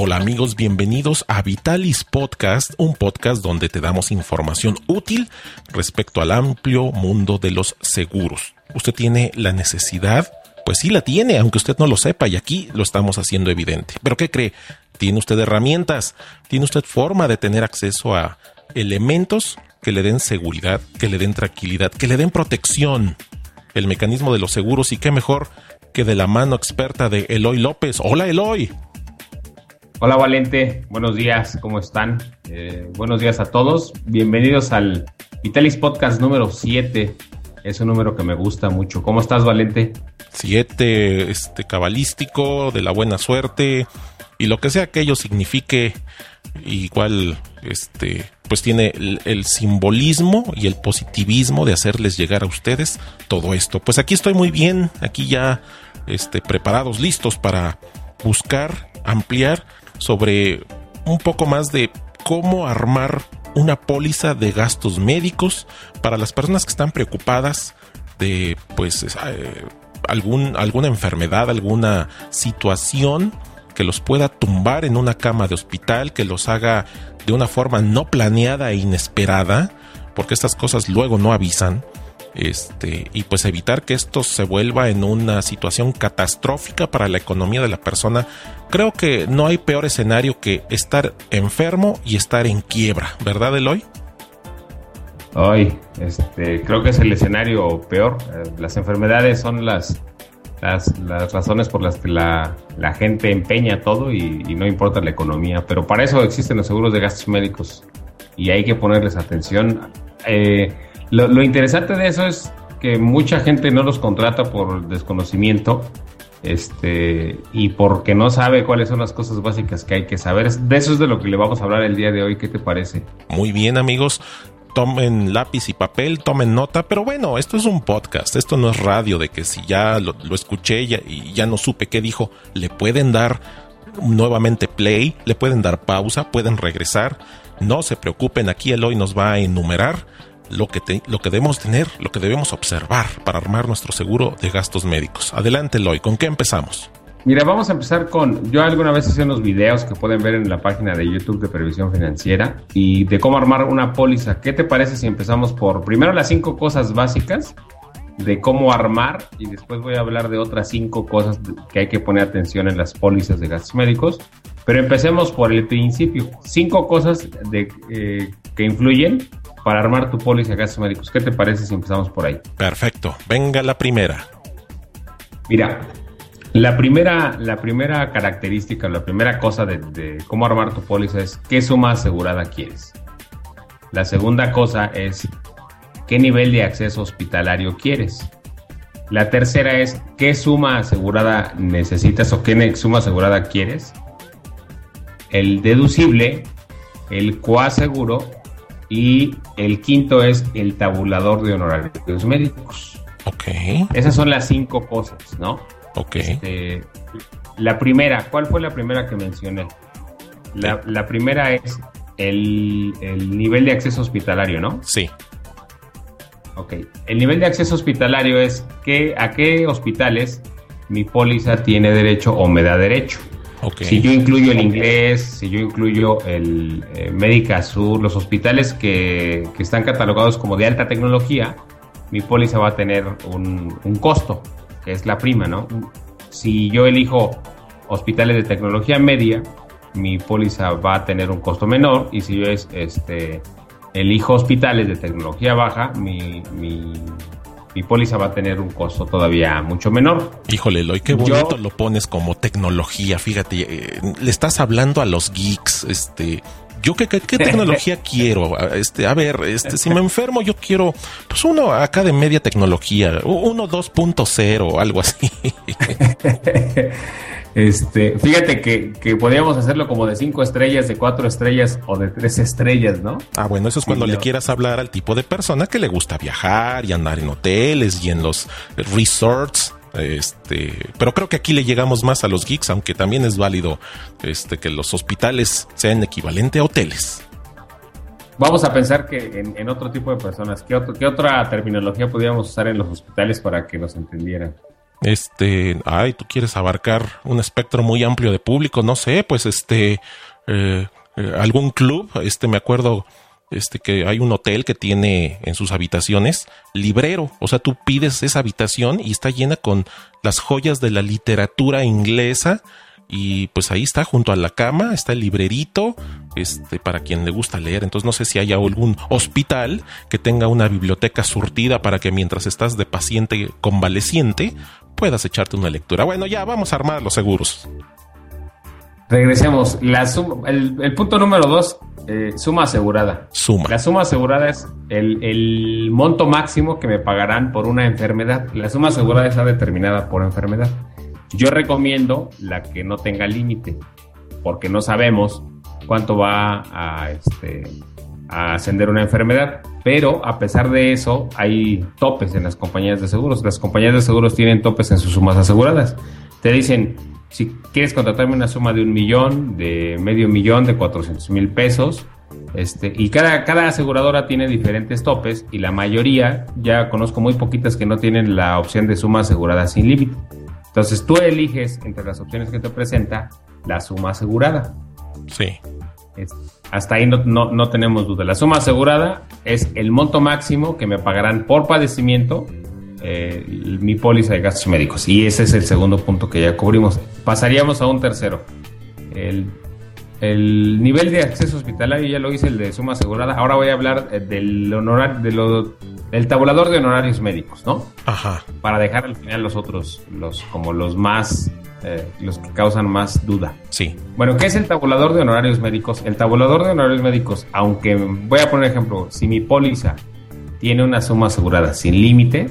Hola amigos, bienvenidos a Vitalis Podcast, un podcast donde te damos información útil respecto al amplio mundo de los seguros. ¿Usted tiene la necesidad? Pues sí la tiene, aunque usted no lo sepa y aquí lo estamos haciendo evidente. ¿Pero qué cree? ¿Tiene usted herramientas? ¿Tiene usted forma de tener acceso a elementos que le den seguridad, que le den tranquilidad, que le den protección? El mecanismo de los seguros y qué mejor que de la mano experta de Eloy López. Hola Eloy. Hola Valente, buenos días, ¿cómo están? Eh, buenos días a todos, bienvenidos al Vitalis Podcast número 7, es un número que me gusta mucho. ¿Cómo estás Valente? 7, este, cabalístico, de la buena suerte y lo que sea que ello signifique, igual, este, pues tiene el, el, simbolismo y el positivismo de hacerles llegar a ustedes todo esto. Pues aquí estoy muy bien, aquí ya, este, preparados, listos para buscar, ampliar sobre un poco más de cómo armar una póliza de gastos médicos para las personas que están preocupadas de pues eh, algún, alguna enfermedad, alguna situación que los pueda tumbar en una cama de hospital, que los haga de una forma no planeada e inesperada, porque estas cosas luego no avisan este, y pues evitar que esto se vuelva en una situación catastrófica para la economía de la persona. Creo que no hay peor escenario que estar enfermo y estar en quiebra, ¿verdad, Eloy? Ay, este, creo que es el escenario peor. Eh, las enfermedades son las, las, razones por las que la, gente empeña todo y, y, no importa la economía. Pero para eso existen los seguros de gastos médicos y hay que ponerles atención. Eh, lo, interesante de eso es que mucha gente no los contrata por desconocimiento este y porque no sabe cuáles son las cosas básicas que hay que saber. De eso es de lo que le vamos a hablar el día de hoy. ¿Qué te parece? Muy bien, amigos. Tomen lápiz y papel, tomen nota, pero bueno, esto es un podcast, esto no es radio de que si ya lo, escuché y ya no supe qué dijo, le pueden dar nuevamente play, le pueden dar pausa, pueden regresar. No se preocupen, aquí el hoy nos va a enumerar lo que, lo que debemos tener, lo que debemos observar para armar nuestro seguro de gastos médicos. Adelante, Loy, ¿con qué empezamos? Mira, vamos a empezar con, yo alguna vez hice unos videos que pueden ver en la página de YouTube de Previsión Financiera y de cómo armar una póliza. ¿Qué te parece si empezamos por primero las cinco cosas básicas de cómo armar y después voy a hablar de otras cinco cosas que hay que poner atención en las pólizas de gastos médicos? Pero empecemos por el principio. Cinco cosas de, eh, que influyen para armar tu póliza de gastos médicos. ¿Qué te parece si empezamos por ahí? Perfecto. Venga la primera. Mira, la primera, la primera característica, la primera cosa de, cómo armar tu póliza es qué suma asegurada quieres. La segunda cosa es qué nivel de acceso hospitalario quieres. La tercera es qué suma asegurada necesitas o qué suma asegurada quieres. El deducible, el coaseguro y el quinto es el tabulador de honorarios médicos. Ok. Esas son las cinco cosas, ¿no? Ok. Este, la primera, ¿cuál fue la primera que mencioné? La, primera es el, nivel de acceso hospitalario, ¿no? Sí. Ok. El nivel de acceso hospitalario es que, a qué hospitales mi póliza tiene derecho o me da derecho. Si yo incluyo el inglés, si yo incluyo el eh, Médica Sur, los hospitales que, están catalogados como de alta tecnología, mi póliza va a tener un, costo, que es la prima, ¿no? Si yo elijo hospitales de tecnología media, mi póliza va a tener un costo menor y si yo es, este, elijo hospitales de tecnología baja, mi, mi mi póliza va a tener un costo todavía mucho menor. Híjole, Eloy, qué bonito lo pones como tecnología, fíjate, eh, le estás hablando a los geeks, este, yo qué, qué, tecnología quiero, este, a ver, este, si me enfermo yo quiero, pues uno acá de media tecnología, uno 2.0, algo así. Este, fíjate que, que, podríamos hacerlo como de cinco estrellas, de cuatro estrellas o de tres estrellas, ¿no? Ah, bueno, eso es cuando le quieras hablar al tipo de persona que le gusta viajar y andar en hoteles y en los resorts. Este, pero creo que aquí le llegamos más a los geeks, aunque también es válido este, que los hospitales sean equivalente a hoteles. Vamos a pensar que en, otro tipo de personas, ¿qué, otro, ¿qué otra terminología podríamos usar en los hospitales para que nos entendieran? Este, ay, tú quieres abarcar un espectro muy amplio de público, no sé, pues este, eh, eh, algún club, este, me acuerdo, este, que hay un hotel que tiene en sus habitaciones librero, o sea, tú pides esa habitación y está llena con las joyas de la literatura inglesa, y pues ahí está junto a la cama está el librerito este para quien le gusta leer. Entonces no sé si hay algún hospital que tenga una biblioteca surtida para que mientras estás de paciente convaleciente puedas echarte una lectura. Bueno ya vamos a armar los seguros regresemos la el, punto número dos eh, suma asegurada suma la suma asegurada es el, el monto máximo que me pagarán por una enfermedad la suma asegurada está determinada por enfermedad yo recomiendo la que no tenga límite, porque no sabemos cuánto va a, este, a ascender una enfermedad. Pero a pesar de eso, hay topes en las compañías de seguros. Las compañías de seguros tienen topes en sus sumas aseguradas. Te dicen, si quieres contratarme una suma de un millón, de medio millón, de 400 mil pesos, este, y cada, cada aseguradora tiene diferentes topes y la mayoría, ya conozco muy poquitas que no tienen la opción de suma asegurada sin límite. Entonces tú eliges entre las opciones que te presenta la suma asegurada. Sí. hasta ahí no, tenemos duda. La suma asegurada es el monto máximo que me pagarán por padecimiento eh, mi póliza de gastos médicos. Y ese es el segundo punto que ya cubrimos. Pasaríamos a un tercero. El, el nivel de acceso hospitalario ya lo hice el de suma asegurada. Ahora voy a hablar eh, del honorar, de lo el tabulador de honorarios médicos, ¿no? Ajá. Para dejar al final los otros, los como los más, eh, los que causan más duda. Sí. Bueno, ¿qué es el tabulador de honorarios médicos? El tabulador de honorarios médicos, aunque voy a poner ejemplo, si mi póliza tiene una suma asegurada sin límite,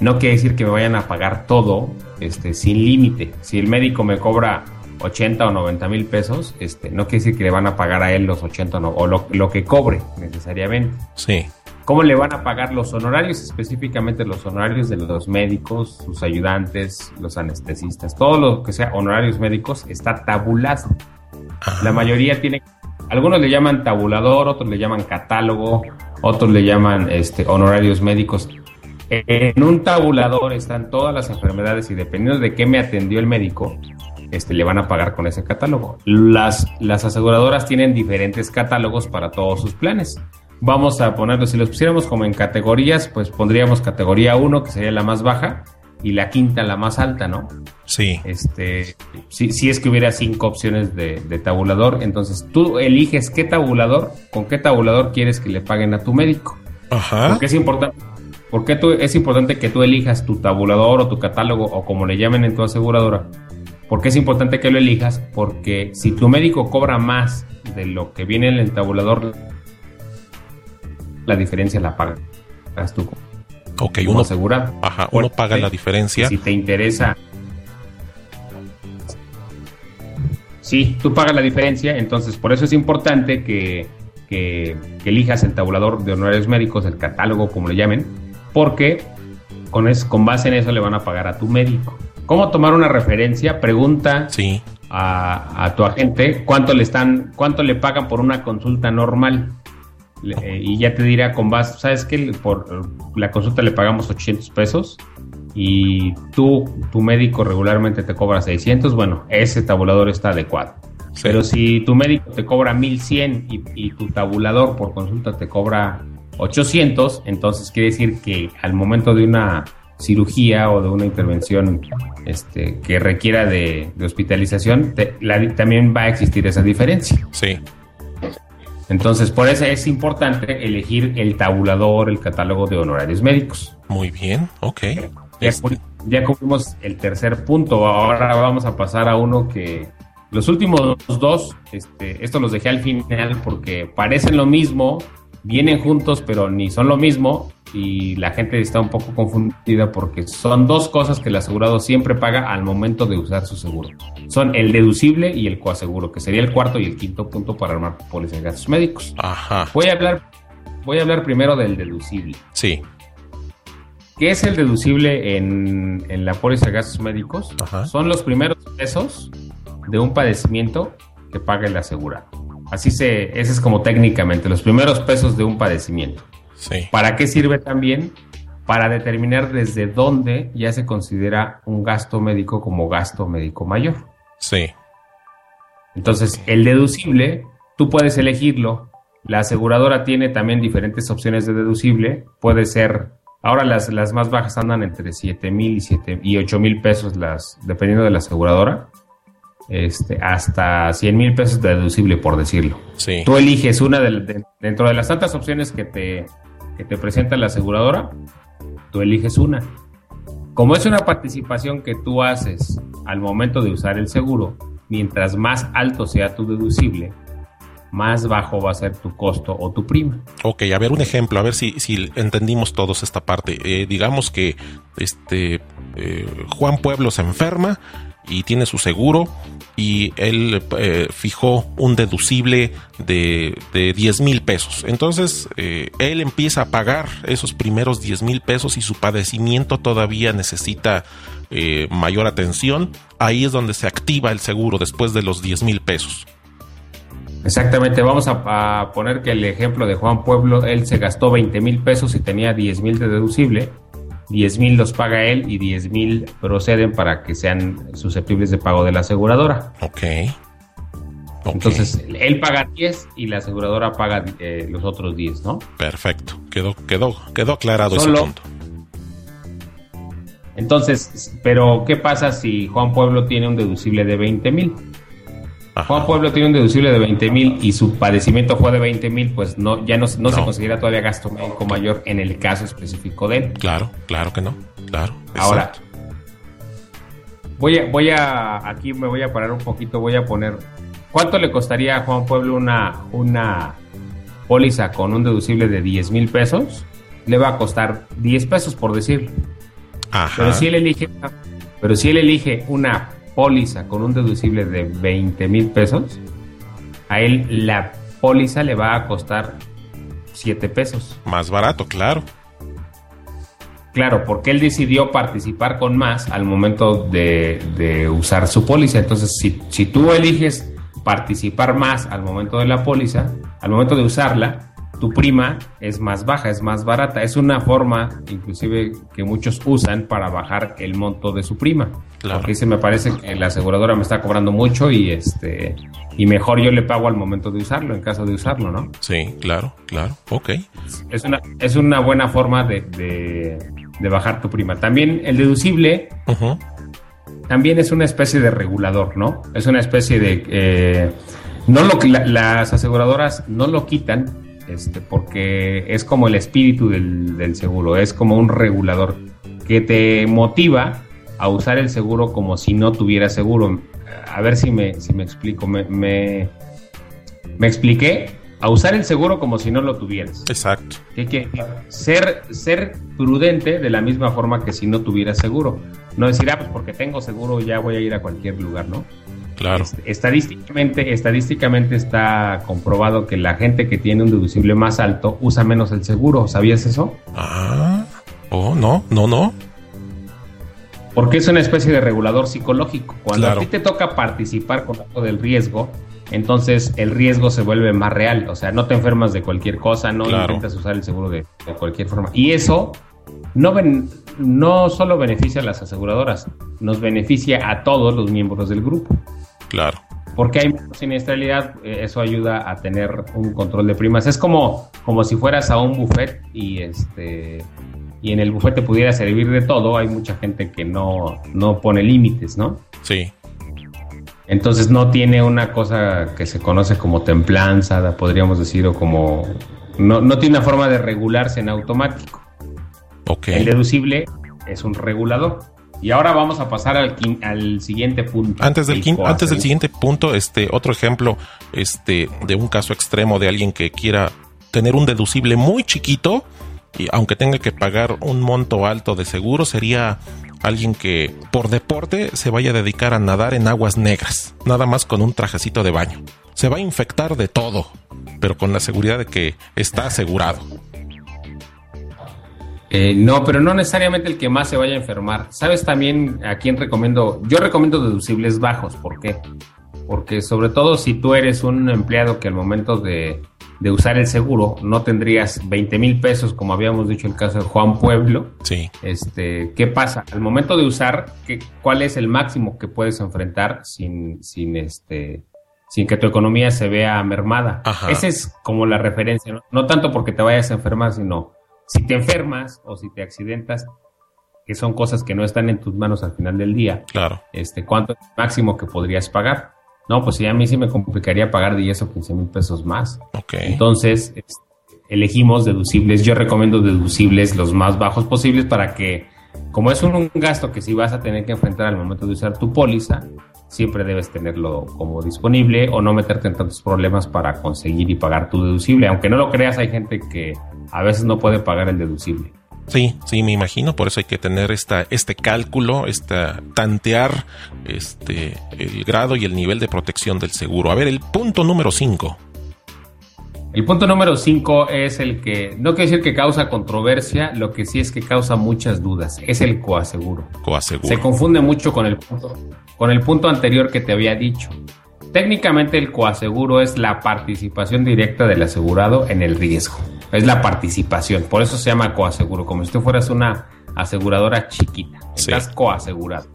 no quiere decir que me vayan a pagar todo este, sin límite. Si el médico me cobra 80 o 90 mil pesos, este, no quiere decir que le van a pagar a él los 80 o, no, o lo, lo que cobre necesariamente. Sí. ¿Cómo le van a pagar los honorarios? Específicamente los honorarios de los médicos, sus ayudantes, los anestesistas, todo lo que sea honorarios médicos está tabulado. La mayoría tiene, algunos le llaman tabulador, otros le llaman catálogo, otros le llaman este, honorarios médicos. En un tabulador están todas las enfermedades y dependiendo de qué me atendió el médico, este, le van a pagar con ese catálogo. Las, las aseguradoras tienen diferentes catálogos para todos sus planes vamos a ponerlo, si los pusiéramos como en categorías, pues pondríamos categoría 1, que sería la más baja, y la quinta la más alta, ¿no? Sí. Este, si, si es que hubiera cinco opciones de, tabulador, entonces tú eliges qué tabulador, con qué tabulador quieres que le paguen a tu médico. Ajá. Porque es importante, porque tú, es importante que tú elijas tu tabulador o tu catálogo o como le llamen en tu aseguradora. ¿Por qué es importante que lo elijas? Porque si tu médico cobra más de lo que viene en el tabulador, la diferencia la pagas tú. Ok, uno asegura. Ajá, uno paga la diferencia. Si te interesa. Sí, tú pagas la diferencia, entonces por eso es importante que, que, elijas el tabulador de honorarios médicos, el catálogo, como le llamen, porque con, es, con base en eso le van a pagar a tu médico. ¿Cómo tomar una referencia? Pregunta sí. a, a, tu agente cuánto le están, cuánto le pagan por una consulta normal. Eh, y ya te dirá con base, ¿sabes que Por la consulta le pagamos 800 pesos y tú, tu médico regularmente te cobra 600, bueno, ese tabulador está adecuado. Pero si tu médico te cobra 1100 y, y tu tabulador por consulta te cobra 800, entonces quiere decir que al momento de una cirugía o de una intervención este, que requiera de, hospitalización, también va a existir esa diferencia. Sí. Entonces, por eso es importante elegir el tabulador, el catálogo de honorarios médicos. Muy bien, ok. Ya, este. ya cubrimos el tercer punto. Ahora vamos a pasar a uno que los últimos dos, este, estos los dejé al final porque parecen lo mismo, vienen juntos, pero ni son lo mismo y la gente está un poco confundida porque son dos cosas que el asegurado siempre paga al momento de usar su seguro. Son el deducible y el coaseguro, que sería el cuarto y el quinto punto para armar póliza de gastos médicos. Ajá. Voy a hablar, voy a hablar primero del deducible. Sí. ¿Qué es el deducible en, en la póliza de gastos médicos? Ajá. Son los primeros pesos de un padecimiento que paga el asegurado. Así se, ese es como técnicamente, los primeros pesos de un padecimiento. Sí. ¿Para qué sirve también? para determinar desde dónde ya se considera un gasto médico como gasto médico mayor. Sí. Entonces, el deducible, tú puedes elegirlo. La aseguradora tiene también diferentes opciones de deducible. Puede ser, ahora las, las más bajas andan entre 7 mil y, 7, y 8 mil pesos, las, dependiendo de la aseguradora. Este, hasta 100 mil pesos de deducible, por decirlo. Sí. Tú eliges una de, dentro de las tantas opciones que te, que te presenta la aseguradora, tú eliges una. Como es una participación que tú haces al momento de usar el seguro, mientras más alto sea tu deducible, más bajo va a ser tu costo o tu prima. Ok, a ver un ejemplo, a ver si, si entendimos todos esta parte. Eh, digamos que este eh, Juan Pueblo se enferma y tiene su seguro y él eh, fijó un deducible de, de 10 mil pesos. Entonces él empieza a pagar esos primeros 10 mil pesos y su padecimiento todavía necesita mayor atención. Ahí es donde se activa el seguro después de los 10 mil pesos. Exactamente, vamos a, a, poner que el ejemplo de Juan Pueblo, él se gastó 20 mil pesos y tenía 10 mil de deducible 10 mil los paga él y 10 mil proceden para que sean susceptibles de pago de la aseguradora. Ok. okay. Entonces, él paga 10 y la aseguradora paga eh, los otros 10, ¿no? Perfecto. Quedó, quedó, quedó aclarado Solo, ese punto. Entonces, pero ¿qué pasa si Juan Pueblo tiene un deducible de 20 mil? Juan Pueblo tiene un deducible de 20 mil y su padecimiento fue de 20 mil, pues no, ya no, no, no, se considera todavía gasto médico mayor en el caso específico de él. Claro, claro que no. Claro. Ahora, voy a, voy a, aquí me voy a parar un poquito, voy a poner, ¿cuánto le costaría a Juan Pueblo una, una póliza con un deducible de 10 mil pesos? Le va a costar 10 pesos por decirlo. Ajá. Pero si él elige, pero si él elige una póliza con un deducible de 20 mil pesos, a él la póliza le va a costar 7 pesos. Más barato, claro. Claro, porque él decidió participar con más al momento de, de usar su póliza. Entonces, si, si tú eliges participar más al momento de la póliza, al momento de usarla, tu prima es más baja, es más barata. Es una forma, inclusive, que muchos usan para bajar el monto de su prima. Claro. Porque dice, me parece que la aseguradora me está cobrando mucho y este y mejor yo le pago al momento de usarlo, en caso de usarlo, ¿no? Sí, claro, claro. Ok. Es una, es una buena forma de, de, de bajar tu prima. También el deducible uh -huh. también es una especie de regulador, ¿no? Es una especie de... Eh, no lo, la, las aseguradoras no lo quitan, este, porque es como el espíritu del, del, seguro, es como un regulador que te motiva a usar el seguro como si no tuviera seguro. A ver si me, si me explico, me, me, me expliqué. A usar el seguro como si no lo tuvieras. Exacto. Que, que, ser, ser prudente de la misma forma que si no tuvieras seguro. No decir, ah, pues porque tengo seguro ya voy a ir a cualquier lugar, ¿no? Claro. Estadísticamente, estadísticamente está comprobado que la gente que tiene un deducible más alto usa menos el seguro. ¿Sabías eso? Ah, oh, no, no, no. Porque es una especie de regulador psicológico. Cuando claro. a ti te toca participar con algo del riesgo, entonces el riesgo se vuelve más real. O sea, no te enfermas de cualquier cosa, no claro. intentas usar el seguro de, de cualquier forma. Y eso no, ben, no solo beneficia a las aseguradoras, nos beneficia a todos los miembros del grupo. Claro. Porque hay menos siniestralidad, eh, eso ayuda a tener un control de primas. Es como, como si fueras a un buffet y este y en el buffet te pudiera servir de todo. Hay mucha gente que no, no pone límites, ¿no? Sí. Entonces no tiene una cosa que se conoce como templanza, podríamos decir, o como... No, no tiene una forma de regularse en automático. Okay. El deducible es un regulador. Y ahora vamos a pasar al, al siguiente punto. Antes del, quin, antes del siguiente punto, este otro ejemplo este, de un caso extremo de alguien que quiera tener un deducible muy chiquito y aunque tenga que pagar un monto alto de seguro, sería alguien que por deporte se vaya a dedicar a nadar en aguas negras, nada más con un trajecito de baño. Se va a infectar de todo, pero con la seguridad de que está asegurado. Eh, no, pero no necesariamente el que más se vaya a enfermar. ¿Sabes también a quién recomiendo? Yo recomiendo deducibles bajos. ¿Por qué? Porque sobre todo si tú eres un empleado que al momento de, de usar el seguro, no tendrías 20 mil pesos, como habíamos dicho el caso de Juan Pueblo. Sí. Este, ¿Qué pasa? Al momento de usar, ¿qué, ¿cuál es el máximo que puedes enfrentar sin, sin, este, sin que tu economía se vea mermada? Esa es como la referencia, ¿no? no tanto porque te vayas a enfermar, sino si te enfermas o si te accidentas, que son cosas que no están en tus manos al final del día. Claro. Este, ¿Cuánto es el máximo que podrías pagar? No, pues sí, a mí sí me complicaría pagar 10 o 15 mil pesos más. Entonces, elegimos deducibles. Yo recomiendo deducibles los más bajos posibles para que, como es un, gasto que si vas a tener que enfrentar al momento de usar tu póliza, siempre debes tenerlo como disponible o no meterte en tantos problemas para conseguir y pagar tu deducible. Aunque no lo creas, hay gente que a veces no puede pagar el deducible. Sí, sí, me imagino, por eso hay que tener esta, este cálculo, esta, tantear este, el grado y el nivel de protección del seguro. A ver, el punto número 5. El punto número 5 es el que, no quiere decir que causa controversia, lo que sí es que causa muchas dudas, es el coaseguro. Coaseguro. Se confunde mucho con el punto, con el punto anterior que te había dicho. Técnicamente el coaseguro es la participación directa del asegurado en el riesgo. Es la participación. Por eso se llama coaseguro. Como si tú fueras una aseguradora chiquita. Estás coasegurado.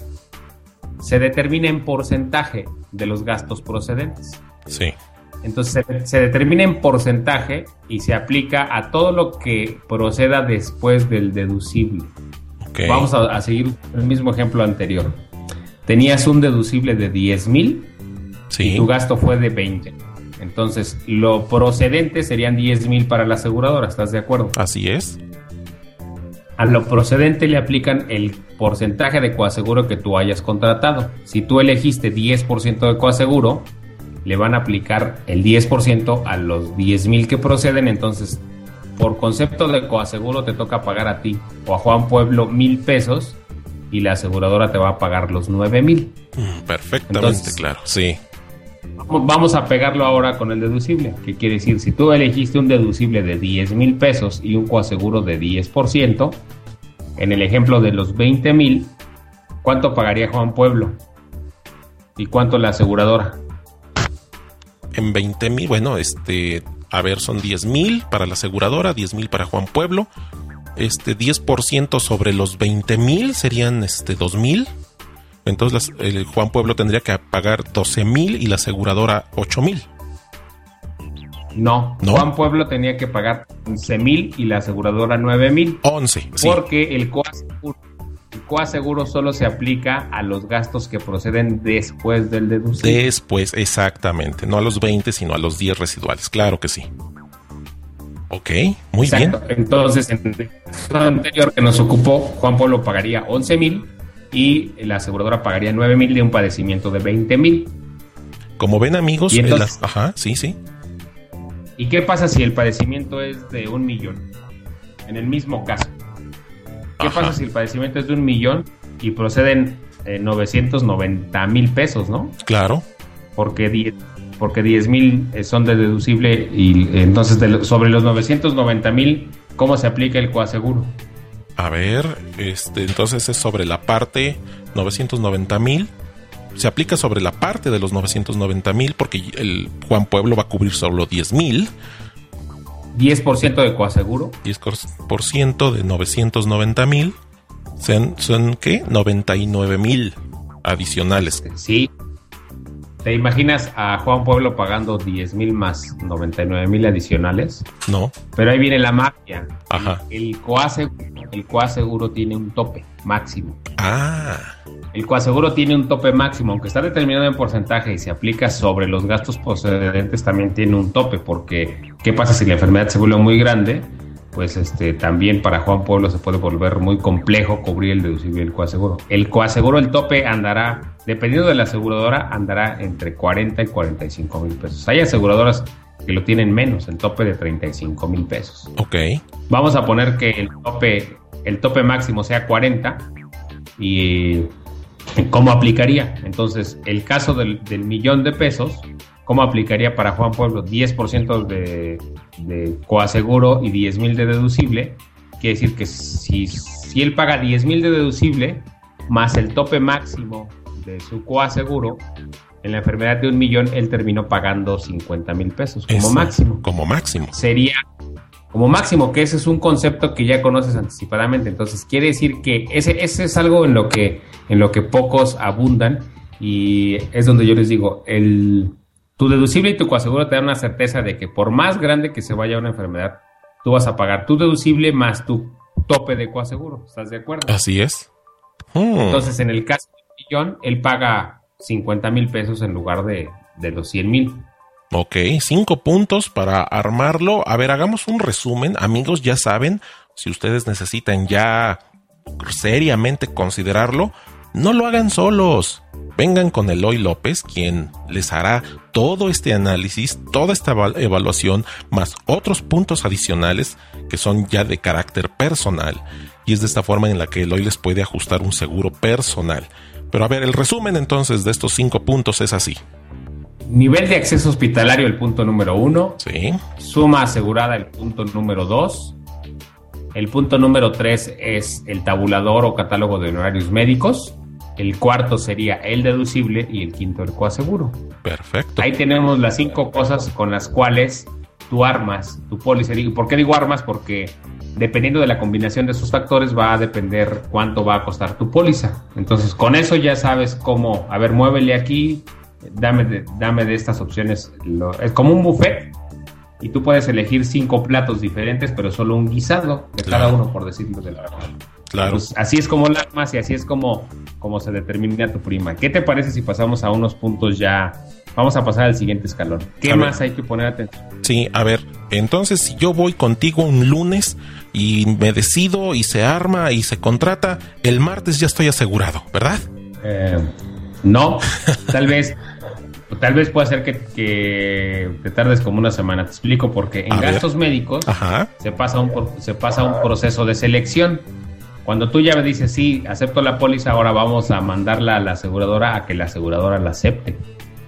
Se determina en porcentaje de los gastos procedentes. Sí. Entonces se, determina en porcentaje y se aplica a todo lo que proceda después del deducible. Vamos a, a, seguir el mismo ejemplo anterior. Tenías un deducible de 10 mil y tu gasto fue de 20. Entonces, lo procedente serían 10 mil para la aseguradora, ¿estás de acuerdo? Así es. A lo procedente le aplican el porcentaje de coaseguro que tú hayas contratado. Si tú elegiste 10% de coaseguro, le van a aplicar el 10% a los 10 mil que proceden. Entonces, por concepto de coaseguro, te toca pagar a ti o a Juan Pueblo mil pesos y la aseguradora te va a pagar los 9 mil. Mm, perfectamente claro, sí. Vamos a pegarlo ahora con el deducible. ¿Qué quiere decir? Si tú elegiste un deducible de 10 mil pesos y un coaseguro de 10%, en el ejemplo de los 20 mil, ¿cuánto pagaría Juan Pueblo? ¿Y cuánto la aseguradora? En 20 mil, bueno, este, a ver, son 10 mil para la aseguradora, 10 mil para Juan Pueblo. Este 10% sobre los 20 mil serían este 2 mil entonces el Juan Pueblo tendría que pagar 12 mil y la aseguradora 8 mil. No, Juan Pueblo tenía que pagar 11 mil y la aseguradora 9 mil. 11, sí. Porque el coaseguro, solo se aplica a los gastos que proceden después del deducible. Después, exactamente. No a los 20, sino a los 10 residuales. Claro que sí. Ok, muy Exacto. bien. Entonces, en el anterior que nos ocupó, Juan Pueblo pagaría 11 mil y la aseguradora pagaría 9 mil de un padecimiento de 20 mil. Como ven amigos, ajá, sí, sí. ¿Y qué pasa si el padecimiento es de un millón? En el mismo caso. ¿Qué pasa si el padecimiento es de un millón y proceden 990 eh, mil pesos, no? Claro. Porque 10 porque 10 mil eh, son de deducible y entonces sobre los 990 mil, ¿cómo se aplica el coaseguro? A ver, este, entonces es sobre la parte 990 mil. Se aplica sobre la parte de los 990 mil porque el Juan Pueblo va a cubrir solo 10 mil. 10% de coaseguro. 10% de 990 mil. Son, son, ¿qué? 99 mil adicionales. Sí, ¿Te imaginas a Juan Pueblo pagando 10 mil más 99 mil adicionales? No. Pero ahí viene la magia. Ajá. El, coaseguro, tiene un tope máximo. Ah. El coaseguro tiene un tope máximo, aunque está determinado en porcentaje y se aplica sobre los gastos procedentes, también tiene un tope, porque ¿qué pasa si la enfermedad se vuelve muy grande? pues este, también para Juan Pueblo se puede volver muy complejo cubrir el deducible del coaseguro. El coaseguro, el tope andará, dependiendo de la aseguradora, andará entre 40 y 45 mil pesos. Hay aseguradoras que lo tienen menos, el tope de 35 mil pesos. Ok. Vamos a poner que el tope, el tope máximo sea 40 y ¿cómo aplicaría? Entonces, el caso del, del millón de pesos, ¿cómo aplicaría para Juan Pueblo? 10% de, de coaseguro y 10 mil de deducible. Quiere decir que si, si él paga 10 mil de deducible más el tope máximo de su coaseguro, en la enfermedad de un millón, él terminó pagando 50 mil pesos como máximo. Como máximo. Sería como máximo, que ese es un concepto que ya conoces anticipadamente. Entonces, quiere decir que ese, ese es algo en lo que, en lo que pocos abundan y es donde yo les digo, el, tu deducible y tu coaseguro te dan una certeza de que por más grande que se vaya una enfermedad, tú vas a pagar tu deducible más tu tope de coaseguro. ¿Estás de acuerdo? Así es. Hmm. Entonces, en el caso de millón, él paga 50 mil pesos en lugar de, de los 100 mil. Ok, cinco puntos para armarlo. A ver, hagamos un resumen. Amigos, ya saben, si ustedes necesitan ya seriamente considerarlo, no lo hagan solos. Vengan con Eloy López, quien les hará todo este análisis, toda esta evaluación, más otros puntos adicionales que son ya de carácter personal. Y es de esta forma en la que Eloy les puede ajustar un seguro personal. Pero a ver, el resumen entonces de estos cinco puntos es así. Nivel de acceso hospitalario, el punto número uno. Sí. Suma asegurada, el punto número dos. El punto número tres es el tabulador o catálogo de honorarios médicos. El cuarto sería el deducible y el quinto el coaseguro. Perfecto. Ahí tenemos las cinco cosas con las cuales tú armas tu póliza. ¿Y por qué digo armas? Porque dependiendo de la combinación de esos factores va a depender cuánto va a costar tu póliza. Entonces, con eso ya sabes cómo, a ver, muévele aquí, dame de, dame de estas opciones. es como un buffet y tú puedes elegir cinco platos diferentes, pero solo un guisado de cada uno, por decirlo de la verdad. Claro. Pues, así es como la armas y así es como, como se determina tu prima. ¿Qué te parece si pasamos a unos puntos ya? Vamos a pasar al siguiente escalón. ¿Qué más hay que poner atención? Sí, a ver, entonces si yo voy contigo un lunes y me decido y se arma y se contrata, el martes ya estoy asegurado, ¿verdad? Eh, no, tal vez tal vez pueda ser que, te tardes como una semana. Te explico porque en gastos médicos se pasa, un, se pasa un proceso de selección. Cuando tú ya me dices, sí, acepto la póliza, ahora vamos a mandarla a la aseguradora a que la aseguradora la acepte.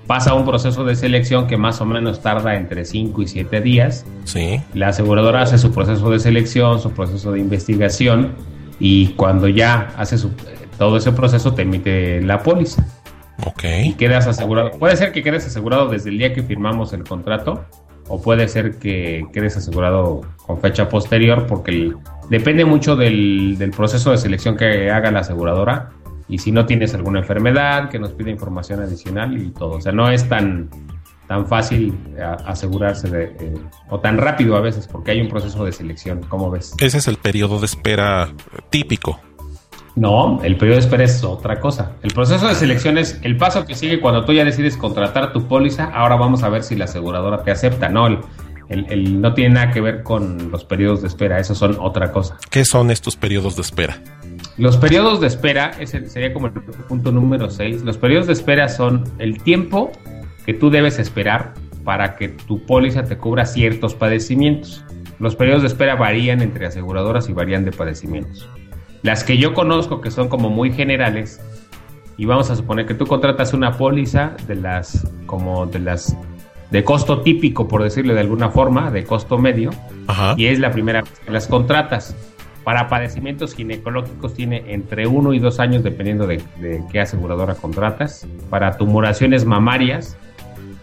Pasa un proceso de selección que más o menos tarda entre 5 y 7 días. Sí. La aseguradora hace su proceso de selección, su proceso de investigación y cuando ya hace su, todo ese proceso te emite la póliza. Ok. Y quedas asegurado. Puede ser que quedes asegurado desde el día que firmamos el contrato o puede ser que quedes asegurado con fecha posterior porque depende mucho del, proceso de selección que haga la aseguradora y si no tienes alguna enfermedad que nos pide información adicional y todo. O sea, no es tan, tan fácil asegurarse de, eh, o tan rápido a veces porque hay un proceso de selección. ¿Cómo ves? Ese es el periodo de espera típico. No, el periodo de espera es otra cosa. El proceso de selección es el paso que sigue cuando tú ya decides contratar tu póliza. Ahora vamos a ver si la aseguradora te acepta. No, el, no tiene nada que ver con los periodos de espera. Esos son otra cosa. ¿Qué son estos periodos de espera? Los periodos de espera, ese sería como el punto número 6. Los periodos de espera son el tiempo que tú debes esperar para que tu póliza te cubra ciertos padecimientos. Los periodos de espera varían entre aseguradoras y varían de padecimientos. Las que yo conozco que son como muy generales, y vamos a suponer que tú contratas una póliza de las, como de las, de costo típico, por decirlo de alguna forma, de costo medio, y es la primera vez que las contratas. Para padecimientos ginecológicos tiene entre uno y dos años, dependiendo de, qué aseguradora contratas. Para tumoraciones mamarias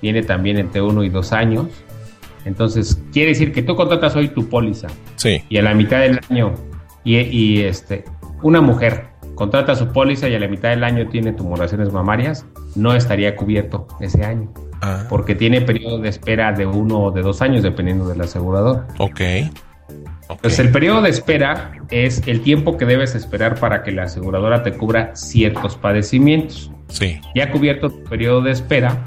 tiene también entre uno y dos años. Entonces, quiere decir que tú contratas hoy tu póliza. Sí. Y a la mitad del año y, este, una mujer contrata su póliza y a la mitad del año tiene tumoraciones mamarias, no estaría cubierto ese año. Ah. Porque tiene periodo de espera de uno o de dos años, dependiendo del asegurador. Ok. Entonces, el periodo de espera es el tiempo que debes esperar para que la aseguradora te cubra ciertos padecimientos. Sí. Ya cubierto tu periodo de espera,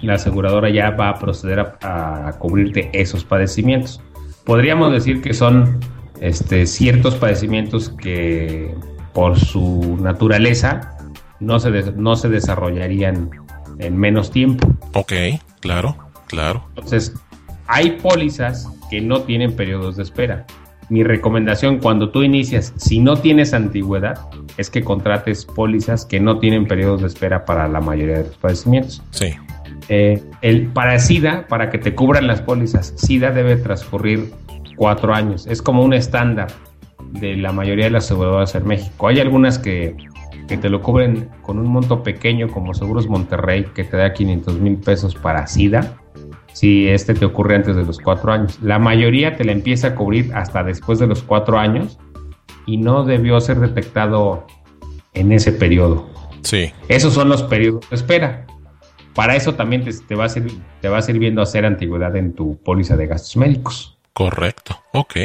la aseguradora ya va a proceder a, a cubrirte esos padecimientos. Podríamos decir que son este, ciertos padecimientos que por su naturaleza no se, no se desarrollarían en menos tiempo. Ok, claro, claro. Entonces, hay pólizas que no tienen periodos de espera. Mi recomendación cuando tú inicias, si no tienes antigüedad, es que contrates pólizas que no tienen periodos de espera para la mayoría de los padecimientos. Sí. Eh, el, para SIDA, para que te cubran las pólizas, SIDA debe transcurrir cuatro años. Es como un estándar de la mayoría de las aseguradoras en México. Hay algunas que, que te lo cubren con un monto pequeño como Seguros Monterrey, que te da 500 mil pesos para SIDA, si este te ocurre antes de los cuatro años. La mayoría te la empieza a cubrir hasta después de los cuatro años y no debió ser detectado en ese periodo. Sí. Esos son los periodos de espera. Para eso también te, va, a servir, te va sirviendo hacer antigüedad en tu póliza de gastos médicos. Correcto. Ok.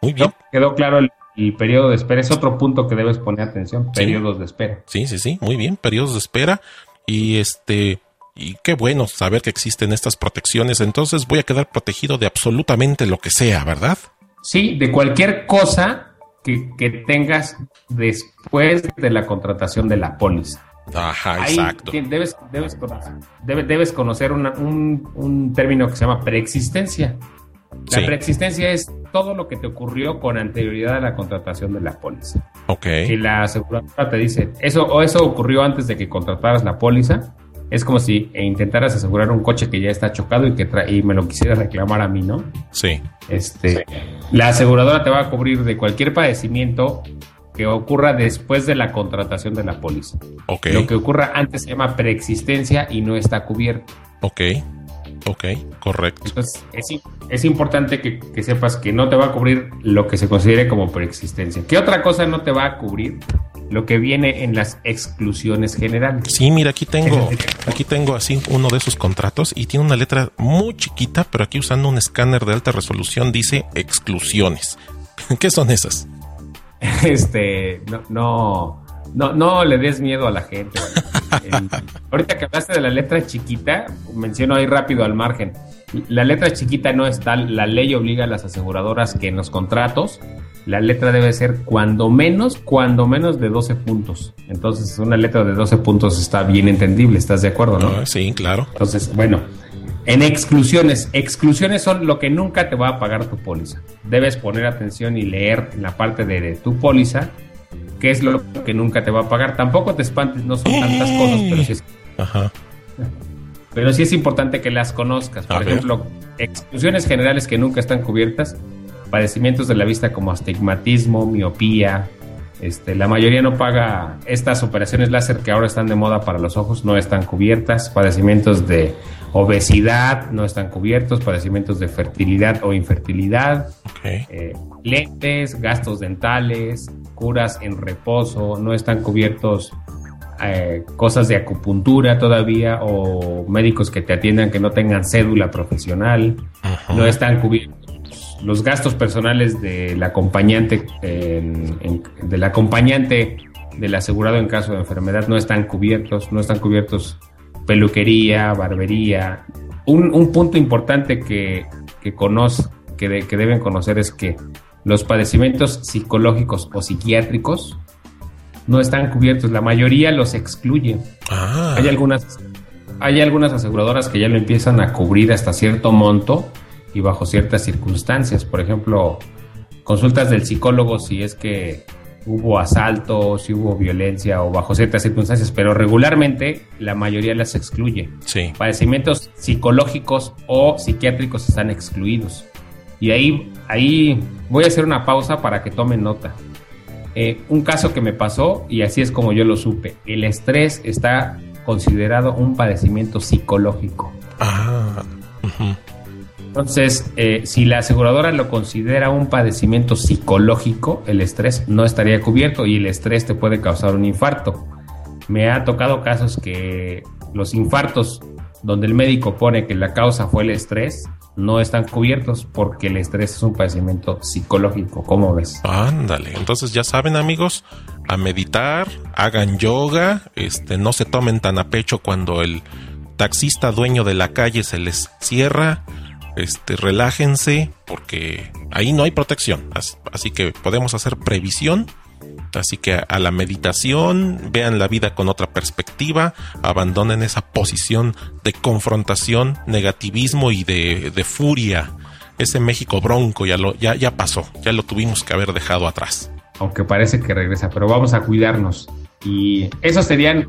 Muy bien. ¿Quedó claro el, periodo de espera? Es otro punto que debes poner atención. Periodos de espera. Sí, sí, sí. Muy bien. Periodos de espera. Y este. Y qué bueno saber que existen estas protecciones. Entonces voy a quedar protegido de absolutamente lo que sea, ¿verdad? Sí, de cualquier cosa que, tengas después de la contratación de la póliza. Ajá, exacto. Debes, debes, debes conocer un, término que se llama preexistencia. La preexistencia es todo lo que te ocurrió con anterioridad a la contratación de la póliza. Ok. Y la aseguradora te dice, eso o eso ocurrió antes de que contrataras la póliza, es como si intentaras asegurar un coche que ya está chocado y que y me lo quisiera reclamar a mí, ¿no? Sí. Este, la aseguradora te va a cubrir de cualquier padecimiento que ocurra después de la contratación de la póliza. Ok. Lo que ocurra antes se llama preexistencia y no está cubierto. Ok. Ok, correcto. Entonces, es, importante que, que, sepas que no te va a cubrir lo que se considere como preexistencia. ¿Qué otra cosa no te va a cubrir? lo que viene en las exclusiones generales. Sí, mira, aquí tengo, aquí tengo así uno de esos contratos y tiene una letra muy chiquita, pero aquí usando un escáner de alta resolución dice exclusiones. ¿Qué son esas? Este, no, no, no, le des miedo a la gente. ahorita que hablaste de la letra chiquita, menciono ahí rápido al margen. La letra chiquita no es tal, la ley obliga a las aseguradoras que en los contratos la letra debe ser cuando menos, cuando menos de 12 puntos. Entonces, una letra de 12 puntos está bien entendible, ¿estás de acuerdo, no? Ah, sí, claro. Entonces, bueno, en exclusiones, exclusiones son lo que nunca te va a pagar tu póliza. Debes poner atención y leer en la parte de, tu póliza qué es lo que nunca te va a pagar. Tampoco te espantes, no son tantas cosas, pero sí es... Ajá. Pero sí es importante que las conozcas. Por ejemplo, exclusiones generales que nunca están cubiertas padecimientos de la vista como astigmatismo, miopía. Este, la mayoría no paga estas operaciones láser que ahora están de moda para los ojos, no están cubiertas. Padecimientos de obesidad no están cubiertos. Padecimientos de fertilidad o infertilidad. Eh, lentes, gastos dentales, curas en reposo, no están cubiertos. Eh, cosas de acupuntura todavía o médicos que te atiendan que no tengan cédula profesional, no están cubiertos los gastos personales del acompañante, del acompañante del asegurado en caso de enfermedad no están cubiertos, no están cubiertos peluquería, barbería. Un, punto importante que, que, que, que deben conocer es que los padecimientos psicológicos o psiquiátricos no están cubiertos, la mayoría los excluyen. Ah. Hay algunas hay algunas aseguradoras que ya lo empiezan a cubrir hasta cierto monto, y bajo ciertas circunstancias. Por ejemplo, consultas del psicólogo si es que hubo asalto, si hubo violencia o bajo ciertas circunstancias, pero regularmente la mayoría las excluye. Sí. Padecimientos psicológicos o psiquiátricos están excluidos. Y ahí, ahí voy a hacer una pausa para que tomen nota. Eh, un caso que me pasó, y así es como yo lo supe, el estrés está considerado un padecimiento psicológico. Ah. Entonces, eh, si la aseguradora lo considera un padecimiento psicológico, el estrés no estaría cubierto y el estrés te puede causar un infarto. Me ha tocado casos que los infartos donde el médico pone que la causa fue el estrés, no están cubiertos porque el estrés es un padecimiento psicológico. ¿Cómo ves? Ándale, entonces ya saben amigos, a meditar, hagan yoga, este, no se tomen tan a pecho cuando el taxista dueño de la calle se les cierra este, relájense porque ahí no hay protección. Así, que podemos hacer previsión. Así que a, la meditación, vean la vida con otra perspectiva, abandonen esa posición de confrontación, negativismo y de, furia. Ese México bronco ya, lo, ya, ya pasó, ya lo tuvimos que haber dejado atrás. Aunque parece que regresa, pero vamos a cuidarnos. Y esos serían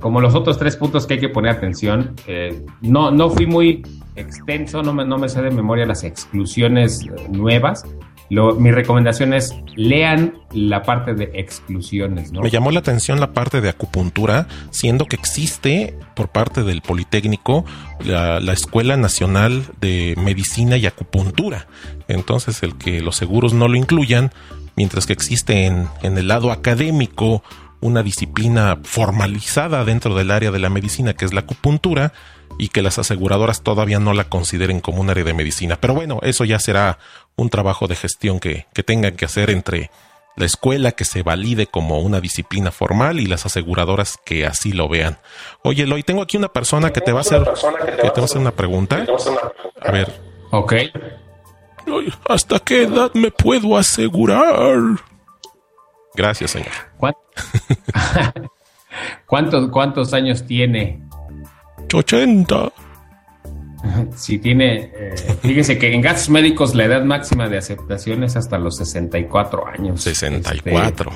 como los otros tres puntos que hay que poner atención. Eh, no, no fui muy extenso, no me, no me sé de memoria las exclusiones eh, nuevas, mi recomendación es lean la parte de exclusiones. Me llamó la atención la parte de acupuntura, siendo que existe por parte del Politécnico la, Escuela Nacional de Medicina y Acupuntura. Entonces, el que los seguros no lo incluyan, mientras que existe en, en el lado académico una disciplina formalizada dentro del área de la medicina que es la acupuntura, y que las aseguradoras todavía no la consideren como un área de medicina. Pero bueno, eso ya será un trabajo de gestión que, tengan que hacer entre la escuela que se valide como una disciplina formal y las aseguradoras que así lo vean. Oye, Eloy, tengo aquí una persona que te va a hacer, que te va a hacer una pregunta. A ver. Ok. ¿Hasta qué edad me puedo asegurar? Gracias, señor. ¿Cuántos, cuántos años tiene? 80. Si tiene, eh, fíjese que en gastos médicos la edad máxima de aceptación es hasta los 64 años. 64.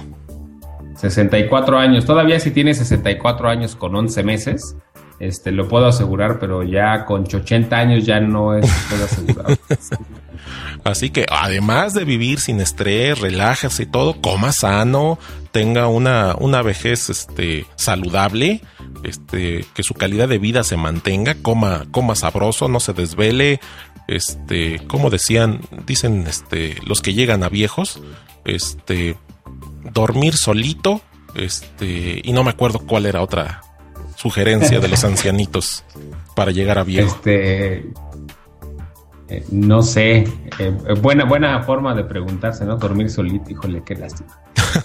64 este, años. Todavía si tiene 64 años con 11 meses, este, lo puedo asegurar, pero ya con 80 años ya no es puedo asegurar. Así que además de vivir sin estrés, relájese y todo, coma sano, tenga una, una vejez este, saludable, este, que su calidad de vida se mantenga, coma, coma sabroso, no se desvele, este, como decían, dicen este, los que llegan a viejos, este, dormir solito, este, y no me acuerdo cuál era otra sugerencia de los ancianitos para llegar a viejo. Este, eh, no sé, eh, buena, buena forma de preguntarse, ¿no? Dormir solito, híjole, qué lástima.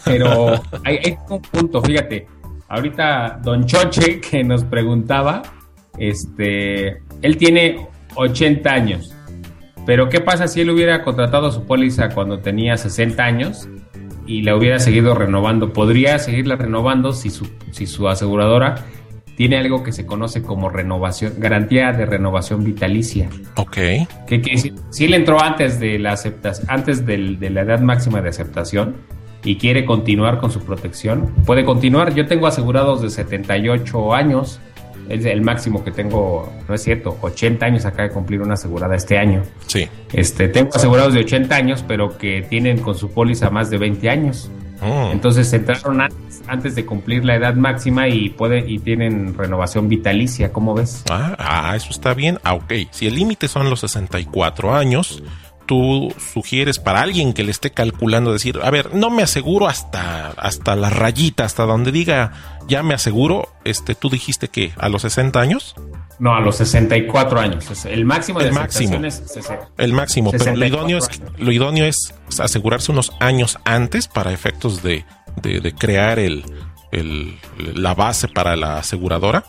Pero hay, hay, un punto, fíjate, ahorita Don Choche que nos preguntaba, este, él tiene 80 años, pero ¿qué pasa si él hubiera contratado su póliza cuando tenía 60 años y la hubiera seguido renovando? ¿Podría seguirla renovando si su, si su aseguradora tiene algo que se conoce como renovación, garantía de renovación vitalicia. Ok. Que, si, él entró antes de la aceptación, antes de la edad máxima de aceptación y quiere continuar con su protección, puede continuar. Yo tengo asegurados de 78 años, es el máximo que tengo, no es cierto, 80 años acaba de cumplir una asegurada este año. Sí. Este, tengo asegurados de 80 años, pero que tienen con su póliza más de 20 años. Oh. Entonces entraron antes, de cumplir la edad máxima y puede, y tienen renovación vitalicia, ¿cómo ves? Ah, ah eso está bien. Ah, ok. Si el límite son los 64 años, tú sugieres para alguien que le esté calculando decir, a ver, no me aseguro hasta, hasta la rayita, hasta donde diga, ya me aseguro, este, tú dijiste que a los 60 años. No, a los 64 años. El máximo de el máximo. Es el máximo, pero lo idóneo, es, lo idóneo es asegurarse unos años antes para efectos de, de, crear el, el, la base para la aseguradora.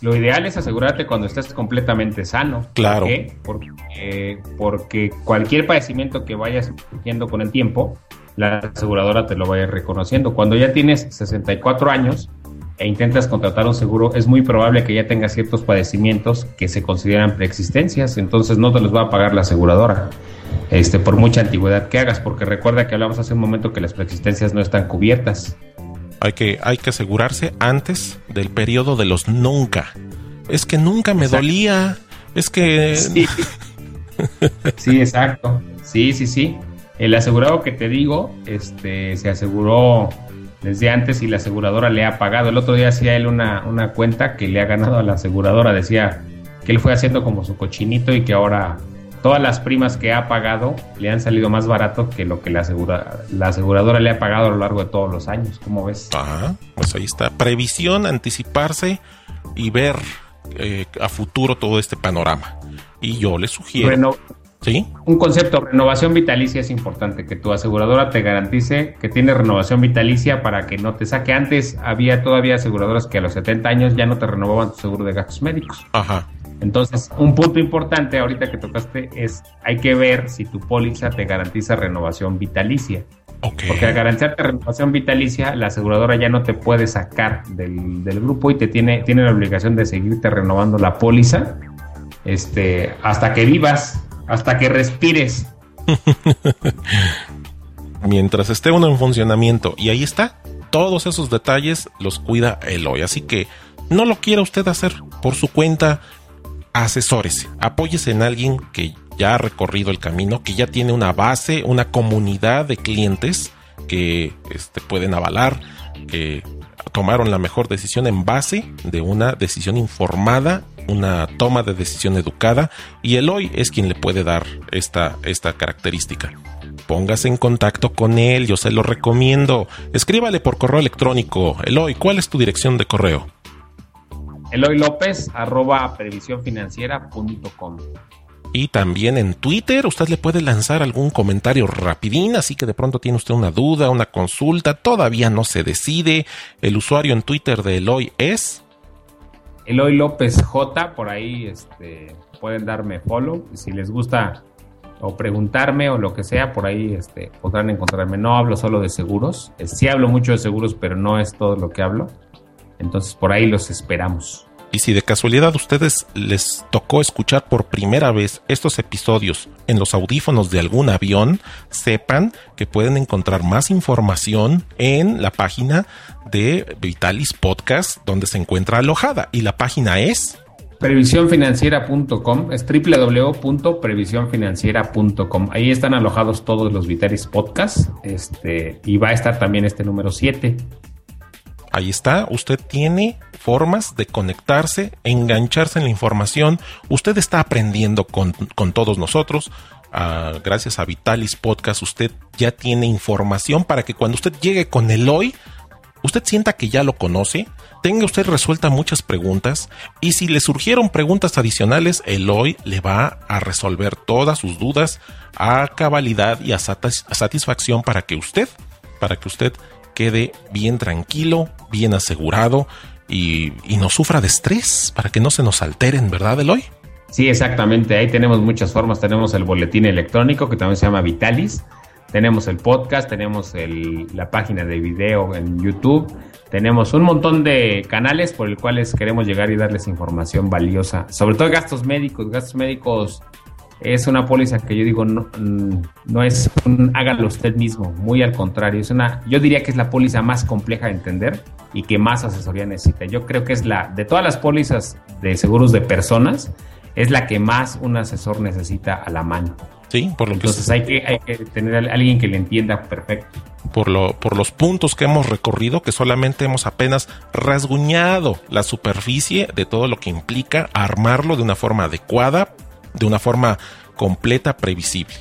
Lo ideal es asegurarte cuando estés completamente sano. Claro. Porque, porque cualquier padecimiento que vayas surgiendo con el tiempo, la aseguradora te lo vaya reconociendo. Cuando ya tienes 64 años, e intentas contratar un seguro, es muy probable que ya tengas ciertos padecimientos que se consideran preexistencias, entonces no te los va a pagar la aseguradora. Este, por mucha antigüedad que hagas, porque recuerda que hablamos hace un momento que las preexistencias no están cubiertas. Hay que, hay que asegurarse antes del periodo de los nunca. Es que nunca me dolía. Es que. Sí. sí, exacto. Sí, sí, sí. El asegurado que te digo, este, se aseguró desde antes y la aseguradora le ha pagado. El otro día hacía él una, una cuenta que le ha ganado a la aseguradora. Decía que él fue haciendo como su cochinito y que ahora todas las primas que ha pagado le han salido más barato que lo que la, asegura, la aseguradora le ha pagado a lo largo de todos los años. ¿Cómo ves? Ajá, pues ahí está. Previsión, anticiparse y ver eh, a futuro todo este panorama. Y yo le sugiero. Un concepto, renovación vitalicia es importante, que tu aseguradora te garantice que tiene renovación vitalicia para que no te saque. Antes había todavía aseguradoras que a los 70 años ya no te renovaban tu seguro de gastos médicos. Ajá. Entonces, un punto importante ahorita que tocaste es, hay que ver si tu póliza te garantiza renovación vitalicia. Porque al garantizarte renovación vitalicia, la aseguradora ya no te puede sacar del, del, grupo y te tiene, tiene la obligación de seguirte renovando la póliza este, hasta que vivas hasta que respires. Mientras esté uno en funcionamiento y ahí está, todos esos detalles los cuida Eloy. Así que no lo quiera usted hacer por su cuenta, asesórese, apóyese en alguien que ya ha recorrido el camino, que ya tiene una base, una comunidad de clientes que este, pueden avalar, que tomaron la mejor decisión en base de una decisión informada, una toma de decisión educada, y Eloy es quien le puede dar esta, esta característica. Póngase en contacto con él, yo se lo recomiendo. Escríbale por correo electrónico. Eloy, ¿cuál es tu dirección de correo? Eloy López, arroba previsiónfinanciera.com. Y también en Twitter usted le puede lanzar algún comentario rapidín, así que de pronto tiene usted una duda, una consulta, todavía no se decide. El usuario en Twitter de Eloy es... Eloy López J, por ahí este, pueden darme follow. Si les gusta o preguntarme o lo que sea, por ahí este, podrán encontrarme. No hablo solo de seguros, sí hablo mucho de seguros, pero no es todo lo que hablo. Entonces por ahí los esperamos. Y si de casualidad a ustedes les tocó escuchar por primera vez estos episodios en los audífonos de algún avión, sepan que pueden encontrar más información en la página de Vitalis Podcast, donde se encuentra alojada. Y la página es Previsiónfinanciera.com es www.previsiónfinanciera.com. Ahí están alojados todos los Vitalis Podcasts este, y va a estar también este número 7 Ahí está, usted tiene formas de conectarse, engancharse en la información. Usted está aprendiendo con, todos nosotros. Ah, gracias a Vitalis Podcast, usted ya tiene información para que cuando usted llegue con el hoy, usted sienta que ya lo conoce, tenga usted resuelta muchas preguntas y si le surgieron preguntas adicionales, el hoy le va a resolver todas sus dudas a cabalidad y a satisfacción para que usted, para que usted quede bien tranquilo, bien asegurado y, no sufra de estrés para que no se nos alteren, ¿verdad, Eloy? Sí, exactamente. Ahí tenemos muchas formas. Tenemos el boletín electrónico que también se llama Vitalis. Tenemos el podcast, tenemos la página de video en YouTube. Tenemos un montón de canales por el cuales queremos llegar y darles información valiosa. Sobre todo gastos médicos, gastos médicos es una póliza que yo digo no, mm, no es un hágalo usted mismo, muy al contrario, es una, yo diría que es la póliza más compleja de entender y que más asesoría necesita. Yo creo que es la, de todas las pólizas de seguros de personas, es la que más un asesor necesita a la mano. Sí, por lo Entonces hay, que, hay que tener a alguien que le entienda perfecto. Por, lo, por los puntos que hemos recorrido, que solamente hemos apenas rasguñado la superficie de todo lo que implica armarlo de una forma adecuada de una forma completa, previsible.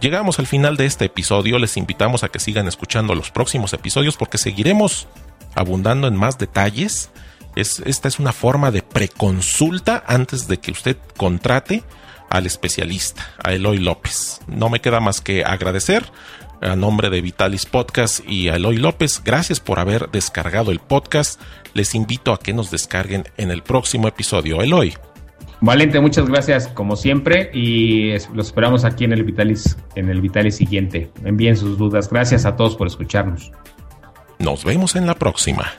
Llegamos al final de este episodio, les invitamos a que sigan escuchando los próximos episodios porque seguiremos abundando en más detalles. Es, esta es una forma de preconsulta antes de que usted contrate al especialista, a Eloy López. No me queda más que agradecer a nombre de Vitalis Podcast y a Eloy López. Gracias por haber descargado el podcast. Les invito a que nos descarguen en el próximo episodio. Eloy. Valente, muchas gracias como siempre y los esperamos aquí en el Vitalis, en el Vitalis siguiente. Envíen sus dudas. Gracias a todos por escucharnos. Nos vemos en la próxima.